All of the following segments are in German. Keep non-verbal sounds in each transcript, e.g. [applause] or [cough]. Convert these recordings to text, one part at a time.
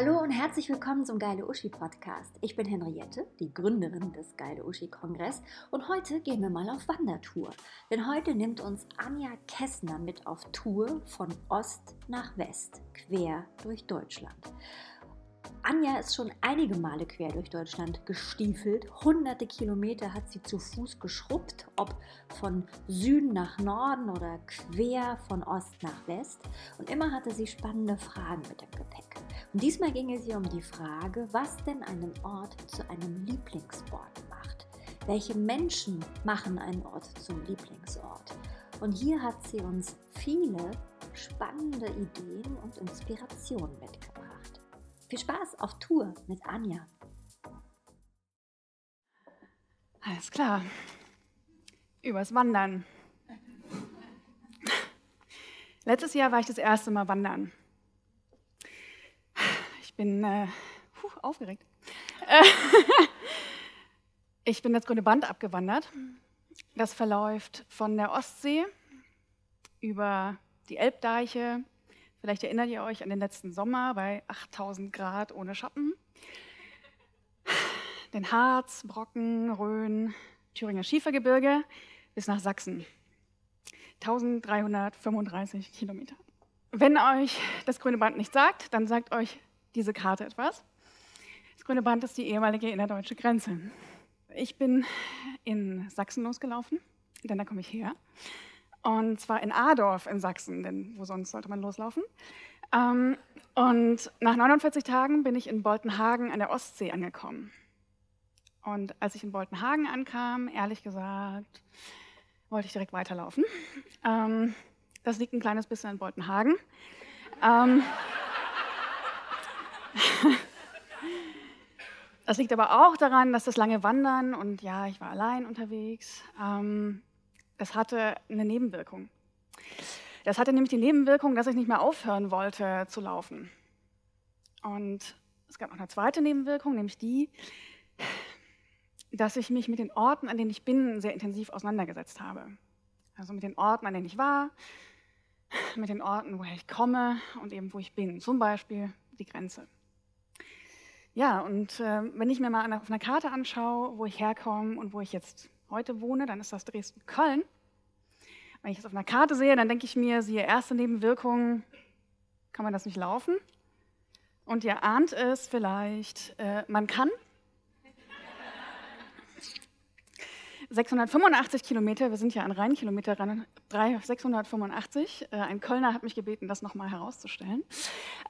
Hallo und herzlich willkommen zum Geile Uschi Podcast. Ich bin Henriette, die Gründerin des Geile Uschi Kongress und heute gehen wir mal auf Wandertour. Denn heute nimmt uns Anja Kessner mit auf Tour von Ost nach West, quer durch Deutschland. Anja ist schon einige Male quer durch Deutschland gestiefelt. Hunderte Kilometer hat sie zu Fuß geschrubbt, ob von Süden nach Norden oder quer von Ost nach West. Und immer hatte sie spannende Fragen mit dem Gepäck. Und diesmal ging es ihr um die Frage, was denn einen Ort zu einem Lieblingsort macht. Welche Menschen machen einen Ort zum Lieblingsort? Und hier hat sie uns viele spannende Ideen und Inspirationen mitgebracht. Viel Spaß auf Tour mit Anja. Alles klar. Übers Wandern. [laughs] Letztes Jahr war ich das erste Mal wandern. Ich bin äh, puh, aufgeregt. [laughs] ich bin das Grüne Band abgewandert. Das verläuft von der Ostsee über die Elbdeiche, Vielleicht erinnert ihr euch an den letzten Sommer bei 8000 Grad ohne Schatten. Den Harz, Brocken, Rhön, Thüringer Schiefergebirge bis nach Sachsen. 1335 Kilometer. Wenn euch das Grüne Band nicht sagt, dann sagt euch diese Karte etwas. Das Grüne Band ist die ehemalige innerdeutsche Grenze. Ich bin in Sachsen losgelaufen, denn da komme ich her. Und zwar in Adorf in Sachsen, denn wo sonst sollte man loslaufen? Ähm, und nach 49 Tagen bin ich in Boltenhagen an der Ostsee angekommen. Und als ich in Boltenhagen ankam, ehrlich gesagt, wollte ich direkt weiterlaufen. Ähm, das liegt ein kleines bisschen in Boltenhagen. [laughs] Das liegt aber auch daran, dass das lange Wandern und ja, ich war allein unterwegs. Ähm, es hatte eine Nebenwirkung. Das hatte nämlich die Nebenwirkung, dass ich nicht mehr aufhören wollte zu laufen. Und es gab noch eine zweite Nebenwirkung, nämlich die, dass ich mich mit den Orten, an denen ich bin, sehr intensiv auseinandergesetzt habe. Also mit den Orten, an denen ich war, mit den Orten, woher ich komme und eben wo ich bin. Zum Beispiel die Grenze. Ja, und äh, wenn ich mir mal auf einer Karte anschaue, wo ich herkomme und wo ich jetzt heute wohne, dann ist das Dresden-Köln. Wenn ich das auf einer Karte sehe, dann denke ich mir, siehe erste Nebenwirkung, kann man das nicht laufen? Und ihr ahnt es vielleicht, äh, man kann. 685 Kilometer, wir sind ja an Rheinkilometer ran, 685. Äh, ein Kölner hat mich gebeten, das nochmal herauszustellen.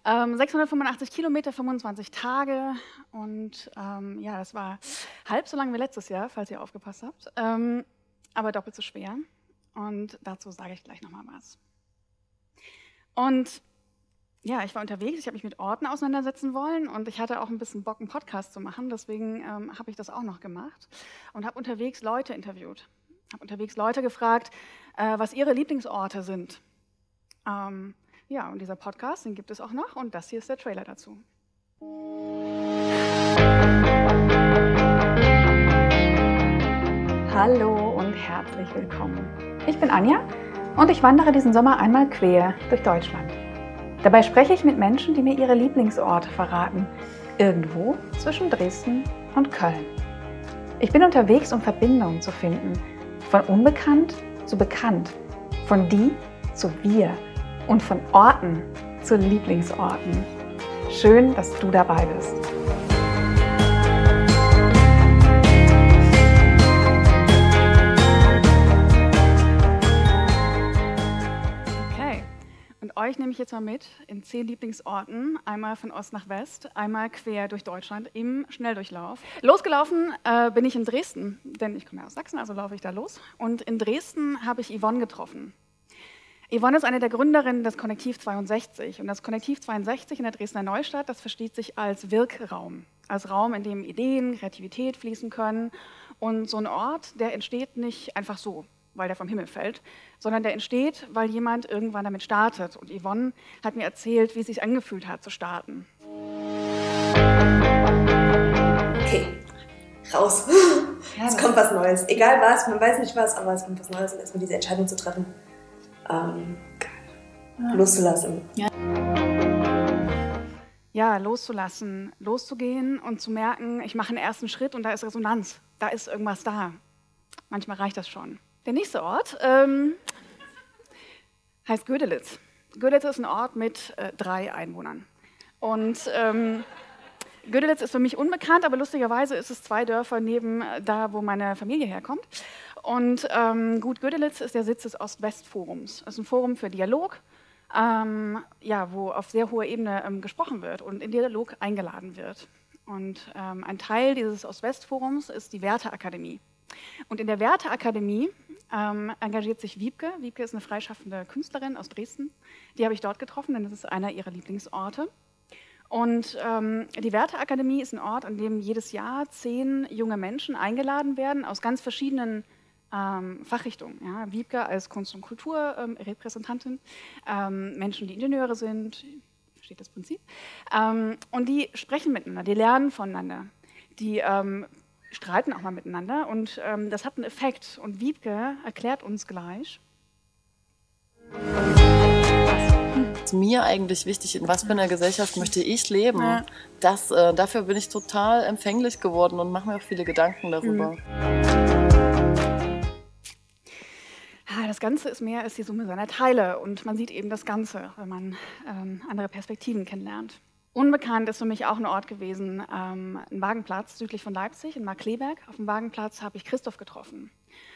Ähm, 685 Kilometer, 25 Tage und ähm, ja, das war halb so lang wie letztes Jahr, falls ihr aufgepasst habt, ähm, aber doppelt so schwer. Und dazu sage ich gleich nochmal was. Und ja, ich war unterwegs, ich habe mich mit Orten auseinandersetzen wollen und ich hatte auch ein bisschen Bock, einen Podcast zu machen. Deswegen ähm, habe ich das auch noch gemacht und habe unterwegs Leute interviewt. Habe unterwegs Leute gefragt, äh, was ihre Lieblingsorte sind. Ähm, ja, und dieser Podcast, den gibt es auch noch und das hier ist der Trailer dazu. Hallo und herzlich willkommen. Ich bin Anja und ich wandere diesen Sommer einmal quer durch Deutschland. Dabei spreche ich mit Menschen, die mir ihre Lieblingsorte verraten, irgendwo zwischen Dresden und Köln. Ich bin unterwegs, um Verbindungen zu finden, von unbekannt zu bekannt, von die zu wir und von Orten zu Lieblingsorten. Schön, dass du dabei bist. Euch nehme ich jetzt mal mit in zehn Lieblingsorten, einmal von Ost nach West, einmal quer durch Deutschland im Schnelldurchlauf. Losgelaufen äh, bin ich in Dresden, denn ich komme ja aus Sachsen, also laufe ich da los. Und in Dresden habe ich Yvonne getroffen. Yvonne ist eine der Gründerinnen des Konnektiv 62. Und das Konnektiv 62 in der Dresdner Neustadt, das versteht sich als Wirkraum, als Raum, in dem Ideen, Kreativität fließen können. Und so ein Ort, der entsteht nicht einfach so, weil der vom Himmel fällt, sondern der entsteht, weil jemand irgendwann damit startet. Und Yvonne hat mir erzählt, wie es sich angefühlt hat zu starten. Okay, raus. Ja, es kommt was Neues. Egal was, man weiß nicht was, aber es kommt was Neues und erstmal diese Entscheidung zu treffen, ähm, loszulassen. Ja. ja, loszulassen, loszugehen und zu merken, ich mache einen ersten Schritt und da ist Resonanz, da ist irgendwas da. Manchmal reicht das schon. Der nächste Ort ähm, heißt Gödelitz. Gödelitz ist ein Ort mit äh, drei Einwohnern. Und ähm, Gödelitz ist für mich unbekannt, aber lustigerweise ist es zwei Dörfer neben äh, da, wo meine Familie herkommt. Und ähm, Gut Gödelitz ist der Sitz des Ost-West-Forums. Es ist ein Forum für Dialog, ähm, ja, wo auf sehr hoher Ebene ähm, gesprochen wird und in Dialog eingeladen wird. Und ähm, ein Teil dieses Ost-West-Forums ist die Werteakademie. Und in der Werteakademie ähm, engagiert sich Wiebke. Wiebke ist eine freischaffende Künstlerin aus Dresden. Die habe ich dort getroffen, denn das ist einer ihrer Lieblingsorte. Und ähm, die Werteakademie ist ein Ort, an dem jedes Jahr zehn junge Menschen eingeladen werden aus ganz verschiedenen ähm, Fachrichtungen. Ja. Wiebke als Kunst- und Kulturrepräsentantin, ähm, Menschen, die Ingenieure sind, versteht das Prinzip. Ähm, und die sprechen miteinander, die lernen voneinander. Die ähm, streiten auch mal miteinander und ähm, das hat einen Effekt. Und Wiebke erklärt uns gleich. Was mir eigentlich wichtig, in was für einer Gesellschaft möchte ich leben, ja. das, äh, dafür bin ich total empfänglich geworden und mache mir auch viele Gedanken darüber. Mhm. Ja, das Ganze ist mehr als die Summe seiner Teile und man sieht eben das Ganze, wenn man ähm, andere Perspektiven kennenlernt. Unbekannt ist für mich auch ein Ort gewesen, ähm, ein Wagenplatz südlich von Leipzig, in Markleberg. Auf dem Wagenplatz habe ich Christoph getroffen.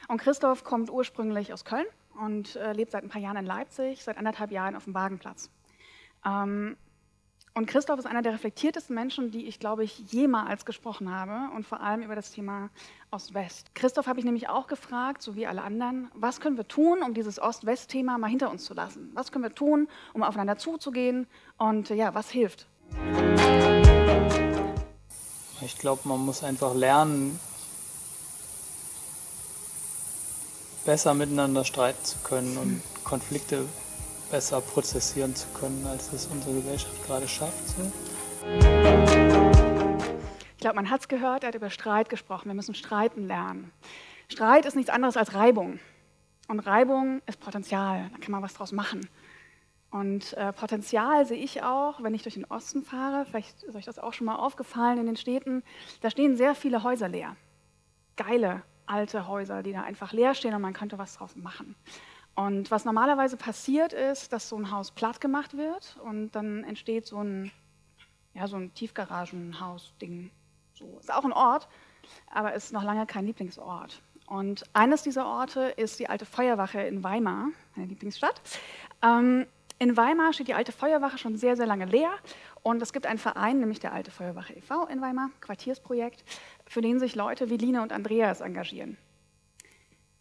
Und Christoph kommt ursprünglich aus Köln und äh, lebt seit ein paar Jahren in Leipzig, seit anderthalb Jahren auf dem Wagenplatz. Ähm, und Christoph ist einer der reflektiertesten Menschen, die ich, glaube ich, jemals gesprochen habe und vor allem über das Thema Ost-West. Christoph habe ich nämlich auch gefragt, so wie alle anderen, was können wir tun, um dieses Ost-West-Thema mal hinter uns zu lassen? Was können wir tun, um aufeinander zuzugehen und ja, was hilft? Ich glaube, man muss einfach lernen, besser miteinander streiten zu können und Konflikte besser prozessieren zu können, als es unsere Gesellschaft gerade schafft. Ich glaube, man hat es gehört, er hat über Streit gesprochen. Wir müssen streiten lernen. Streit ist nichts anderes als Reibung. Und Reibung ist Potenzial, da kann man was draus machen. Und äh, Potenzial sehe ich auch, wenn ich durch den Osten fahre, vielleicht ist euch das auch schon mal aufgefallen in den Städten, da stehen sehr viele Häuser leer. Geile alte Häuser, die da einfach leer stehen und man könnte was draus machen. Und was normalerweise passiert ist, dass so ein Haus platt gemacht wird und dann entsteht so ein, ja, so ein Tiefgaragenhaus-Ding. So. Ist auch ein Ort, aber ist noch lange kein Lieblingsort. Und eines dieser Orte ist die alte Feuerwache in Weimar, meine Lieblingsstadt. Ähm, in Weimar steht die alte Feuerwache schon sehr, sehr lange leer. Und es gibt einen Verein, nämlich der Alte Feuerwache e.V. in Weimar, Quartiersprojekt, für den sich Leute wie Line und Andreas engagieren.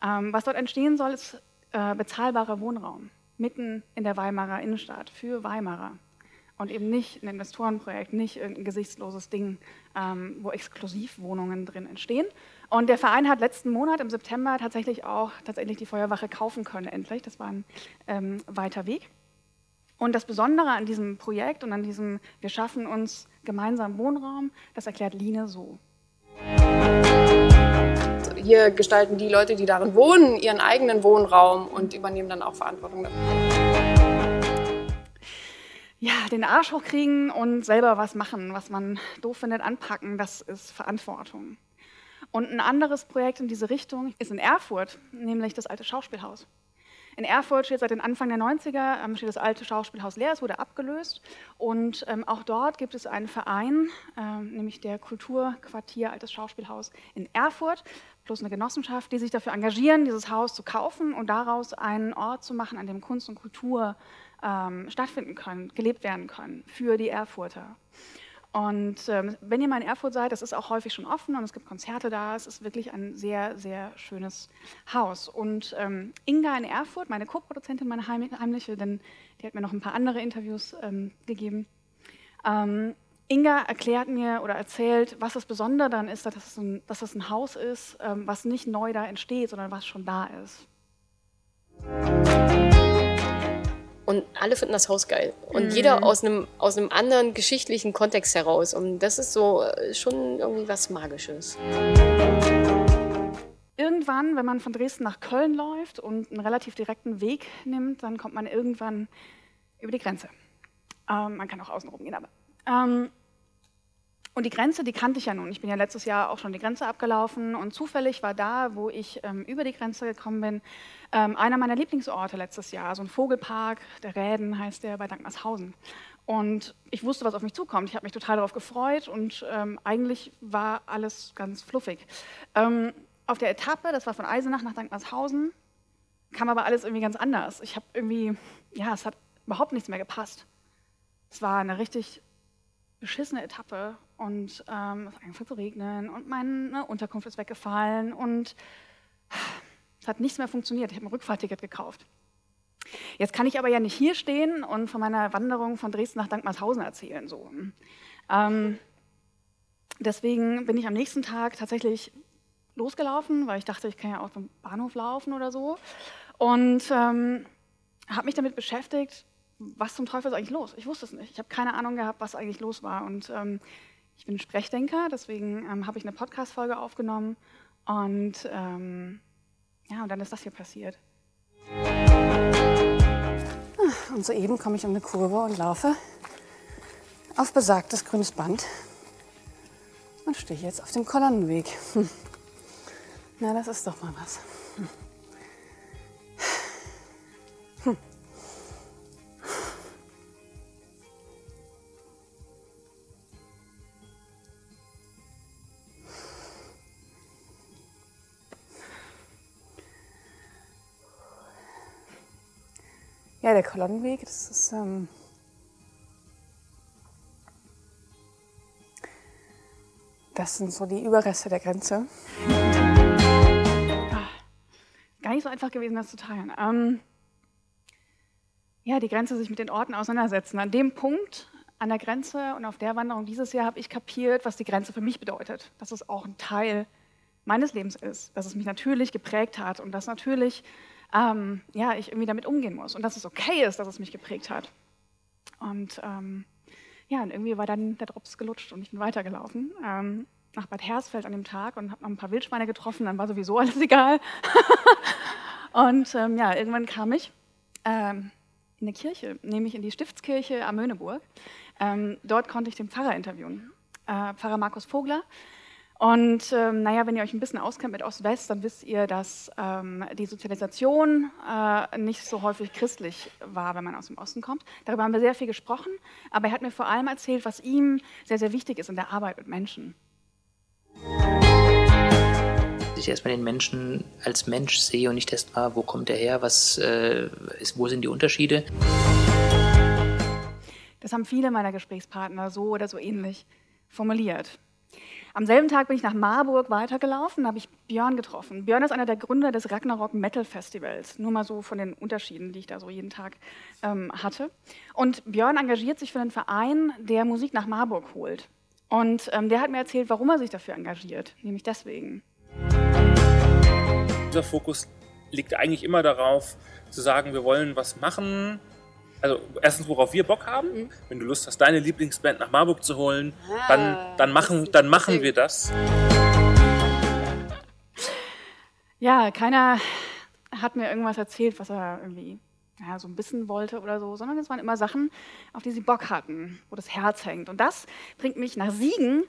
Ähm, was dort entstehen soll, ist äh, bezahlbarer Wohnraum mitten in der Weimarer Innenstadt für Weimarer. Und eben nicht ein Investorenprojekt, nicht irgendein gesichtsloses Ding, ähm, wo Exklusivwohnungen drin entstehen. Und der Verein hat letzten Monat im September tatsächlich auch tatsächlich die Feuerwache kaufen können, endlich. Das war ein ähm, weiter Weg. Und das Besondere an diesem Projekt und an diesem Wir schaffen uns gemeinsam Wohnraum, das erklärt Line so. Hier gestalten die Leute, die darin wohnen, ihren eigenen Wohnraum und übernehmen dann auch Verantwortung dafür. Ja, den Arsch hochkriegen und selber was machen, was man doof findet, anpacken, das ist Verantwortung. Und ein anderes Projekt in diese Richtung ist in Erfurt, nämlich das alte Schauspielhaus. In Erfurt steht seit den Anfang der 90er ähm, steht das alte Schauspielhaus leer, es wurde abgelöst. Und ähm, auch dort gibt es einen Verein, ähm, nämlich der Kulturquartier Altes Schauspielhaus in Erfurt, plus eine Genossenschaft, die sich dafür engagieren, dieses Haus zu kaufen und daraus einen Ort zu machen, an dem Kunst und Kultur ähm, stattfinden können, gelebt werden können für die Erfurter. Und ähm, wenn ihr mal in Erfurt seid, das ist auch häufig schon offen und es gibt Konzerte da. Es ist wirklich ein sehr, sehr schönes Haus. Und ähm, Inga in Erfurt, meine Co-Produzentin, meine heimliche, denn die hat mir noch ein paar andere Interviews ähm, gegeben. Ähm, Inga erklärt mir oder erzählt, was das Besondere daran ist, dass es ein, dass es ein Haus ist, ähm, was nicht neu da entsteht, sondern was schon da ist. Und alle finden das Haus geil. Und mhm. jeder aus einem, aus einem anderen geschichtlichen Kontext heraus. Und das ist so äh, schon irgendwie was Magisches. Irgendwann, wenn man von Dresden nach Köln läuft und einen relativ direkten Weg nimmt, dann kommt man irgendwann über die Grenze. Ähm, man kann auch außen rum gehen, aber Ähm, und die Grenze, die kannte ich ja nun. Ich bin ja letztes Jahr auch schon die Grenze abgelaufen und zufällig war da, wo ich ähm, über die Grenze gekommen bin, ähm, einer meiner Lieblingsorte letztes Jahr, so ein Vogelpark, der Räden heißt der bei Dankmarshausen. Und ich wusste, was auf mich zukommt. Ich habe mich total darauf gefreut und ähm, eigentlich war alles ganz fluffig. Ähm, auf der Etappe, das war von Eisenach nach Dankmarshausen, kam aber alles irgendwie ganz anders. Ich habe irgendwie, ja, es hat überhaupt nichts mehr gepasst. Es war eine richtig beschissene Etappe und ähm, es hat angefangen zu regnen und meine Unterkunft ist weggefallen und es hat nichts mehr funktioniert. Ich habe ein Rückfahrticket gekauft. Jetzt kann ich aber ja nicht hier stehen und von meiner Wanderung von Dresden nach Dankmarshausen erzählen. So. Ähm, deswegen bin ich am nächsten Tag tatsächlich losgelaufen, weil ich dachte, ich kann ja auch zum Bahnhof laufen oder so. Und ähm, habe mich damit beschäftigt, was zum Teufel ist eigentlich los? Ich wusste es nicht. Ich habe keine Ahnung gehabt, was eigentlich los war. Und ähm, ich bin Sprechdenker, deswegen ähm, habe ich eine Podcast-Folge aufgenommen. Und ähm, ja, und dann ist das hier passiert. Ah, und soeben komme ich um eine Kurve und laufe auf besagtes grünes Band und stehe jetzt auf dem Kolonnenweg. Hm. Na, das ist doch mal was. Hm. Ja, der Kolonnenweg, das ist. Ähm das sind so die Überreste der Grenze. Ah, gar nicht so einfach gewesen, das zu teilen. Ähm ja, die Grenze sich mit den Orten auseinandersetzen. An dem Punkt, an der Grenze und auf der Wanderung dieses Jahr habe ich kapiert, was die Grenze für mich bedeutet. Dass es auch ein Teil meines Lebens ist, dass es mich natürlich geprägt hat und dass natürlich ähm, ja, ich irgendwie damit umgehen muss und dass es okay ist, dass es mich geprägt hat. Und ähm, ja, und irgendwie war dann der Drops gelutscht und ich bin weitergelaufen ähm, nach Bad Hersfeld an dem Tag und habe noch ein paar Wildschweine getroffen, dann war sowieso alles [laughs] egal. und ähm, ja, irgendwann kam ich ähm, in eine Kirche, nämlich in die Stiftskirche am Möhneburg. Ähm, dort konnte ich den Pfarrer interviewen, äh, Pfarrer Markus Vogler. Und ähm, naja, wenn ihr euch ein bisschen auskennt mit Ost-West, dann wisst ihr, dass ähm, die Sozialisation äh, nicht so häufig christlich war, wenn man aus dem Osten kommt. Darüber haben wir sehr viel gesprochen, aber er hat mir vor allem erzählt, was ihm sehr, sehr wichtig ist in der Arbeit mit Menschen. Dass ich erstmal den Menschen als Mensch sehe und nicht erstmal, wo kommt er her, was äh, ist, wo sind die Unterschiede. Das haben viele meiner Gesprächspartner so oder so ähnlich formuliert. Am selben Tag bin ich nach Marburg weitergelaufen, da habe ich Björn getroffen. Björn ist einer der Gründer des Ragnarok Metal Festivals. Nur mal so von den Unterschieden, die ich da so jeden Tag ähm, hatte. Und Björn engagiert sich für einen Verein, der Musik nach Marburg holt. Und ähm, der hat mir erzählt, warum er sich dafür engagiert. Nämlich deswegen. Unser Fokus liegt eigentlich immer darauf, zu sagen, wir wollen was machen, also erstens, worauf wir Bock haben. Mhm. Wenn du Lust hast, deine Lieblingsband nach Marburg zu holen, ah, dann, dann machen, dann machen wir das. Ja, keiner hat mir irgendwas erzählt, was er irgendwie ja, so ein bisschen wollte oder so, sondern es waren immer Sachen, auf die sie Bock hatten, wo das Herz hängt. Und das bringt mich nach Siegen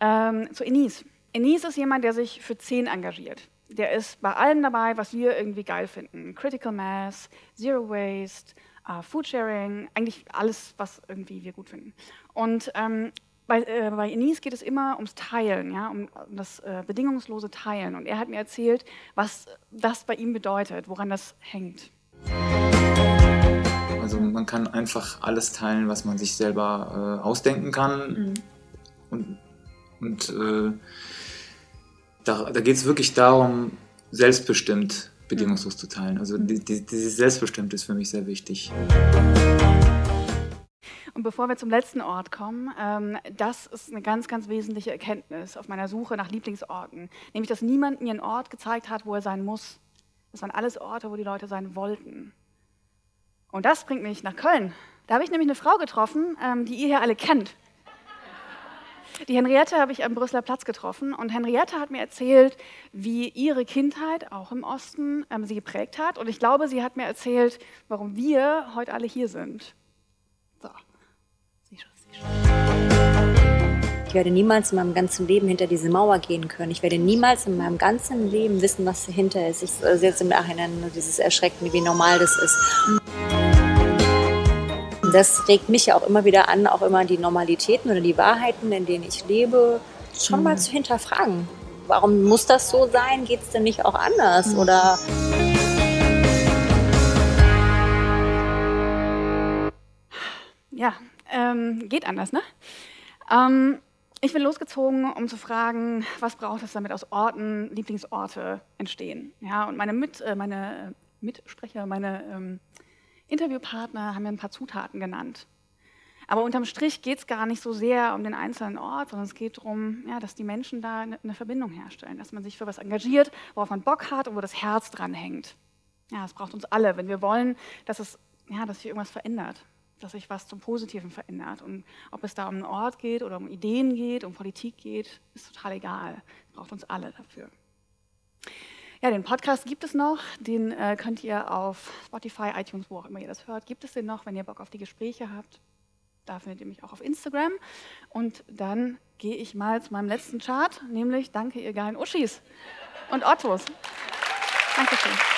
ähm, zu Enis. Enis ist jemand, der sich für 10 engagiert. Der ist bei allem dabei, was wir irgendwie geil finden. Critical Mass, Zero Waste, äh, Foodsharing, eigentlich alles, was irgendwie wir gut finden. Und ähm, bei, äh, bei Enis geht es immer ums Teilen, ja, um das äh, bedingungslose Teilen. Und er hat mir erzählt, was das bei ihm bedeutet, woran das hängt. Also man kann einfach alles teilen, was man sich selber äh, ausdenken kann. Mhm. Und, und äh, da, da geht es wirklich darum, selbstbestimmt bedingungslos zu teilen. Also die, dieses Selbstbestimmte ist für mich sehr wichtig. Und bevor wir zum letzten Ort kommen, ähm, das ist eine ganz, ganz wesentliche Erkenntnis auf meiner Suche nach Lieblingsorten. Nämlich, dass niemand mir einen Ort gezeigt hat, wo er sein muss. Das waren alles Orte, wo die Leute sein wollten. Und das bringt mich nach Köln. Da habe ich nämlich eine Frau getroffen, ähm, die ihr hier alle kennt. Die Henriette habe ich am Brüsseler Platz getroffen und Henriette hat mir erzählt, wie ihre Kindheit auch im Osten ähm, sie geprägt hat. Und ich glaube, sie hat mir erzählt, warum wir heute alle hier sind. So, sie Ich werde niemals in meinem ganzen Leben hinter diese Mauer gehen können. Ich werde niemals in meinem ganzen Leben wissen, was dahinter ist. Ich sehe jetzt im Nachhinein nur dieses Erschrecken, wie normal das ist. Das regt mich ja auch immer wieder an, auch immer die Normalitäten oder die Wahrheiten, in denen ich lebe, schon mal zu hinterfragen. Warum muss das so sein? Geht es denn nicht auch anders? Oder Ja, ähm, geht anders, ne? Ähm, ich bin losgezogen, um zu fragen, was braucht es, damit aus Orten Lieblingsorte entstehen. Ja, und meine, Mit, äh, meine Mitsprecher, meine ähm, Interviewpartner haben mir ein paar Zutaten genannt. Aber unterm Strich geht es gar nicht so sehr um den einzelnen Ort, sondern es geht darum, ja, dass die Menschen da eine, eine Verbindung herstellen, dass man sich für was engagiert, worauf man Bock hat und wo das Herz dran hängt. Ja, das braucht uns alle, wenn wir wollen, dass es, ja, dass sich irgendwas verändert dass sich was zum Positiven verändert. Und ob es da um einen Ort geht oder um Ideen geht, um Politik geht, ist total egal. Es braucht uns alle dafür. Ja, den Podcast gibt es noch. Den äh, könnt ihr auf Spotify, iTunes, wo auch immer ihr das hört, gibt es den noch, wenn ihr Bock auf die Gespräche habt. Da findet ihr mich auch auf Instagram. Und dann gehe ich mal zu meinem letzten Chart, nämlich Danke, ihr geilen Uschis und Ottos. Dankeschön.